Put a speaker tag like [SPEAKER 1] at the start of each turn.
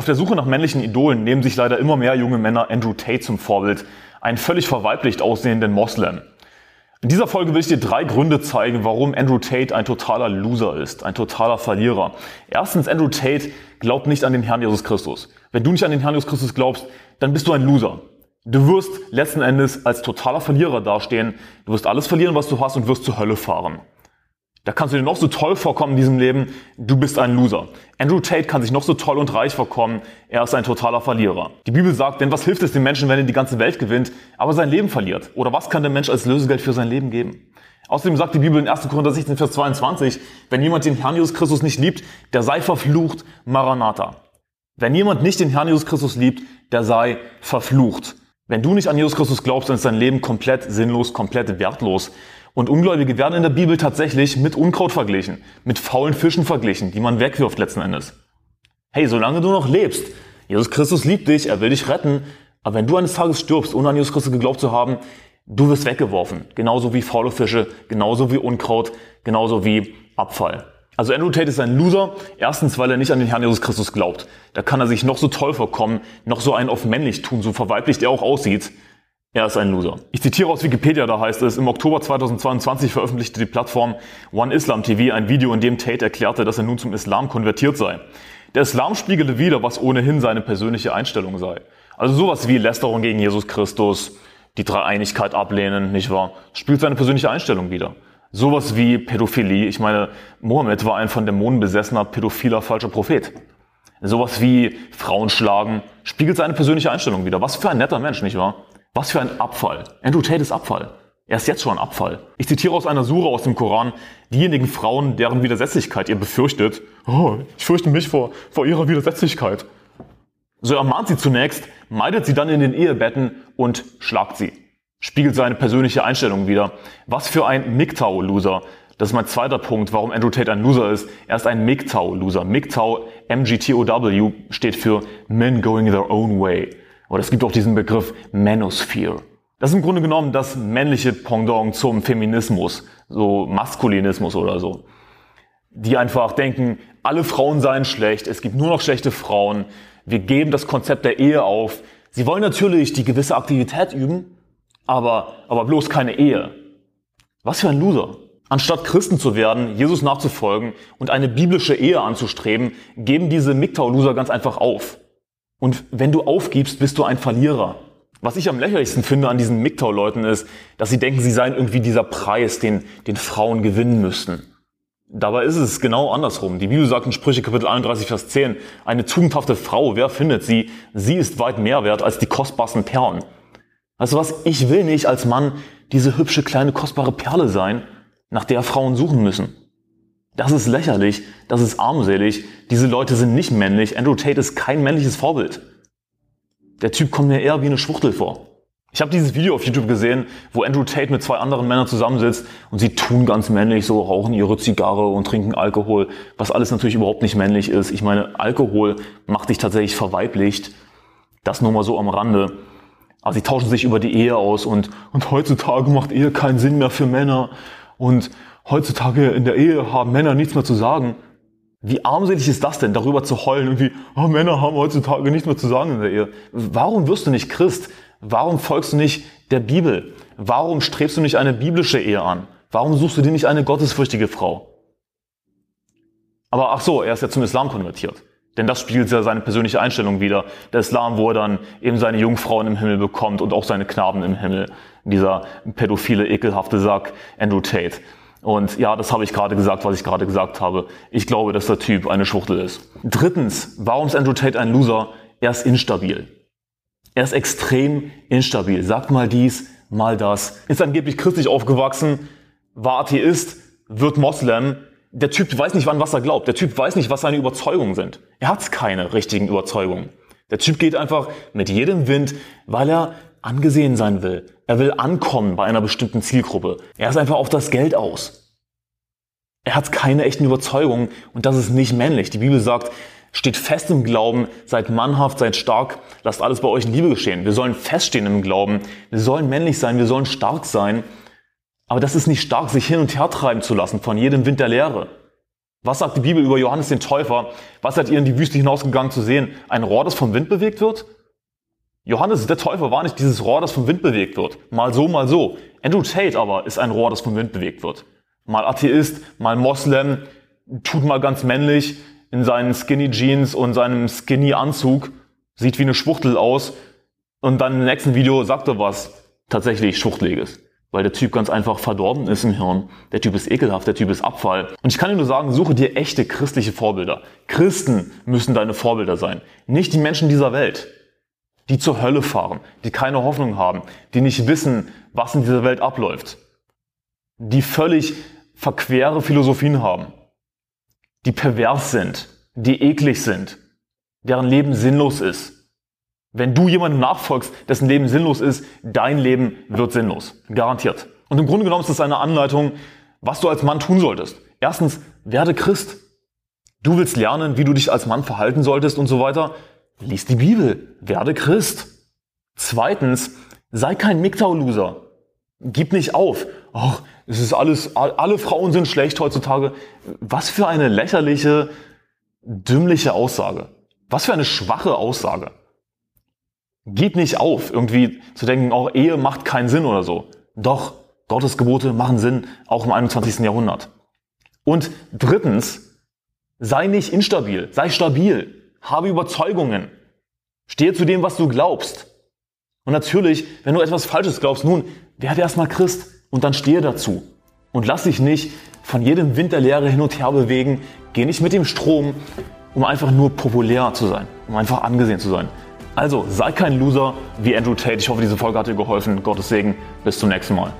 [SPEAKER 1] Auf der Suche nach männlichen Idolen nehmen sich leider immer mehr junge Männer Andrew Tate zum Vorbild, einen völlig verweiblicht aussehenden Moslem. In dieser Folge will ich dir drei Gründe zeigen, warum Andrew Tate ein totaler Loser ist, ein totaler Verlierer. Erstens, Andrew Tate glaubt nicht an den Herrn Jesus Christus. Wenn du nicht an den Herrn Jesus Christus glaubst, dann bist du ein Loser. Du wirst letzten Endes als totaler Verlierer dastehen. Du wirst alles verlieren, was du hast und wirst zur Hölle fahren. Da kannst du dir noch so toll vorkommen in diesem Leben, du bist ein Loser. Andrew Tate kann sich noch so toll und reich vorkommen, er ist ein totaler Verlierer. Die Bibel sagt, denn was hilft es dem Menschen, wenn er die ganze Welt gewinnt, aber sein Leben verliert? Oder was kann der Mensch als Lösegeld für sein Leben geben? Außerdem sagt die Bibel in 1. Korinther 16, Vers 22, wenn jemand den Herrn Jesus Christus nicht liebt, der sei verflucht, Maranatha. Wenn jemand nicht den Herrn Jesus Christus liebt, der sei verflucht. Wenn du nicht an Jesus Christus glaubst, dann ist dein Leben komplett sinnlos, komplett wertlos. Und Ungläubige werden in der Bibel tatsächlich mit Unkraut verglichen, mit faulen Fischen verglichen, die man wegwirft letzten Endes. Hey, solange du noch lebst, Jesus Christus liebt dich, er will dich retten, aber wenn du eines Tages stirbst, ohne an Jesus Christus geglaubt zu haben, du wirst weggeworfen. Genauso wie faule Fische, genauso wie Unkraut, genauso wie Abfall. Also Andrew Tate ist ein Loser. Erstens, weil er nicht an den Herrn Jesus Christus glaubt. Da kann er sich noch so toll vorkommen, noch so einen auf männlich tun, so verweiblicht er auch aussieht. Er ist ein Loser. Ich zitiere aus Wikipedia, da heißt es, im Oktober 2022 veröffentlichte die Plattform One Islam TV ein Video, in dem Tate erklärte, dass er nun zum Islam konvertiert sei. Der Islam spiegelte wieder, was ohnehin seine persönliche Einstellung sei. Also sowas wie Lästerung gegen Jesus Christus, die Dreieinigkeit ablehnen, nicht wahr? Spielt seine persönliche Einstellung wieder. Sowas wie Pädophilie. Ich meine, Mohammed war ein von Dämonen besessener, pädophiler, falscher Prophet. Sowas wie Frauen schlagen, spiegelt seine persönliche Einstellung wieder. Was für ein netter Mensch, nicht wahr? Was für ein Abfall. Andrew Tate ist Abfall. Er ist jetzt schon Abfall. Ich zitiere aus einer Sura aus dem Koran, diejenigen Frauen, deren Widersetzlichkeit ihr befürchtet, oh, ich fürchte mich vor, vor ihrer Widersetzlichkeit. So ermahnt sie zunächst, meidet sie dann in den Ehebetten und schlagt sie. Spiegelt seine persönliche Einstellung wieder. Was für ein MGTOW-Loser. Das ist mein zweiter Punkt, warum Andrew Tate ein Loser ist. Er ist ein MGTOW-Loser. MGTOW, M-G-T-O-W, steht für Men Going Their Own Way. Oder es gibt auch diesen Begriff Manosphere. Das ist im Grunde genommen das männliche Pendant zum Feminismus, so Maskulinismus oder so. Die einfach denken, alle Frauen seien schlecht, es gibt nur noch schlechte Frauen, wir geben das Konzept der Ehe auf. Sie wollen natürlich die gewisse Aktivität üben, aber, aber bloß keine Ehe. Was für ein Loser. Anstatt Christen zu werden, Jesus nachzufolgen und eine biblische Ehe anzustreben, geben diese MGTOW-Loser ganz einfach auf. Und wenn du aufgibst, bist du ein Verlierer. Was ich am lächerlichsten finde an diesen MGTOW-Leuten ist, dass sie denken, sie seien irgendwie dieser Preis, den, den Frauen gewinnen müssten. Dabei ist es genau andersrum. Die Bibel sagt in Sprüche Kapitel 31, Vers 10, eine tugendhafte Frau, wer findet sie? Sie ist weit mehr wert als die kostbarsten Perlen. Weißt du was? Ich will nicht als Mann diese hübsche, kleine, kostbare Perle sein, nach der Frauen suchen müssen. Das ist lächerlich, das ist armselig, diese Leute sind nicht männlich, Andrew Tate ist kein männliches Vorbild. Der Typ kommt mir eher wie eine Schwuchtel vor. Ich habe dieses Video auf YouTube gesehen, wo Andrew Tate mit zwei anderen Männern zusammensitzt und sie tun ganz männlich, so rauchen ihre Zigarre und trinken Alkohol, was alles natürlich überhaupt nicht männlich ist. Ich meine, Alkohol macht dich tatsächlich verweiblicht. Das nur mal so am Rande. Aber sie tauschen sich über die Ehe aus und, und heutzutage macht Ehe keinen Sinn mehr für Männer und heutzutage in der Ehe haben Männer nichts mehr zu sagen. Wie armselig ist das denn, darüber zu heulen, irgendwie, oh, Männer haben heutzutage nichts mehr zu sagen in der Ehe. Warum wirst du nicht Christ? Warum folgst du nicht der Bibel? Warum strebst du nicht eine biblische Ehe an? Warum suchst du dir nicht eine gottesfürchtige Frau? Aber ach so, er ist ja zum Islam konvertiert. Denn das spiegelt ja seine persönliche Einstellung wieder. Der Islam, wo er dann eben seine Jungfrauen im Himmel bekommt und auch seine Knaben im Himmel. Dieser pädophile, ekelhafte Sack Andrew Tate. Und ja, das habe ich gerade gesagt, was ich gerade gesagt habe. Ich glaube, dass der Typ eine Schwuchtel ist. Drittens, warum ist Andrew Tate ein Loser? Er ist instabil. Er ist extrem instabil. Sagt mal dies, mal das. Ist angeblich christlich aufgewachsen, war Atheist, wird Moslem. Der Typ weiß nicht, wann was er glaubt. Der Typ weiß nicht, was seine Überzeugungen sind. Er hat keine richtigen Überzeugungen. Der Typ geht einfach mit jedem Wind, weil er angesehen sein will. Er will ankommen bei einer bestimmten Zielgruppe. Er ist einfach auf das Geld aus. Er hat keine echten Überzeugungen und das ist nicht männlich. Die Bibel sagt, steht fest im Glauben, seid mannhaft, seid stark, lasst alles bei euch in Liebe geschehen. Wir sollen feststehen im Glauben, wir sollen männlich sein, wir sollen stark sein. Aber das ist nicht stark, sich hin und her treiben zu lassen von jedem Wind der Lehre. Was sagt die Bibel über Johannes den Täufer? Was seid ihr in die Wüste hinausgegangen zu sehen? Ein Rohr, das vom Wind bewegt wird? Johannes der Täufer war nicht dieses Rohr, das vom Wind bewegt wird. Mal so, mal so. Andrew Tate aber ist ein Rohr, das vom Wind bewegt wird. Mal Atheist, mal Moslem, tut mal ganz männlich in seinen Skinny Jeans und seinem Skinny Anzug, sieht wie eine Schwuchtel aus und dann im nächsten Video sagt er was tatsächlich Schwuchteliges. Weil der Typ ganz einfach verdorben ist im Hirn. Der Typ ist ekelhaft, der Typ ist Abfall. Und ich kann dir nur sagen, suche dir echte christliche Vorbilder. Christen müssen deine Vorbilder sein. Nicht die Menschen dieser Welt die zur Hölle fahren, die keine Hoffnung haben, die nicht wissen, was in dieser Welt abläuft, die völlig verquere Philosophien haben, die pervers sind, die eklig sind, deren Leben sinnlos ist. Wenn du jemandem nachfolgst, dessen Leben sinnlos ist, dein Leben wird sinnlos. Garantiert. Und im Grunde genommen ist das eine Anleitung, was du als Mann tun solltest. Erstens, werde Christ. Du willst lernen, wie du dich als Mann verhalten solltest und so weiter. Lies die Bibel, werde Christ. Zweitens, sei kein MGTOW-Loser. Gib nicht auf. Ach, es ist alles, alle Frauen sind schlecht heutzutage. Was für eine lächerliche, dümmliche Aussage. Was für eine schwache Aussage. Gib nicht auf, irgendwie zu denken, auch Ehe macht keinen Sinn oder so. Doch, Gottes Gebote machen Sinn, auch im 21. Jahrhundert. Und drittens, sei nicht instabil, sei stabil. Habe Überzeugungen. Stehe zu dem, was du glaubst. Und natürlich, wenn du etwas Falsches glaubst, nun, werde erstmal Christ und dann stehe dazu. Und lass dich nicht von jedem Wind der Lehre hin und her bewegen. Geh nicht mit dem Strom, um einfach nur populär zu sein, um einfach angesehen zu sein. Also sei kein Loser wie Andrew Tate. Ich hoffe, diese Folge hat dir geholfen. Gottes Segen. Bis zum nächsten Mal.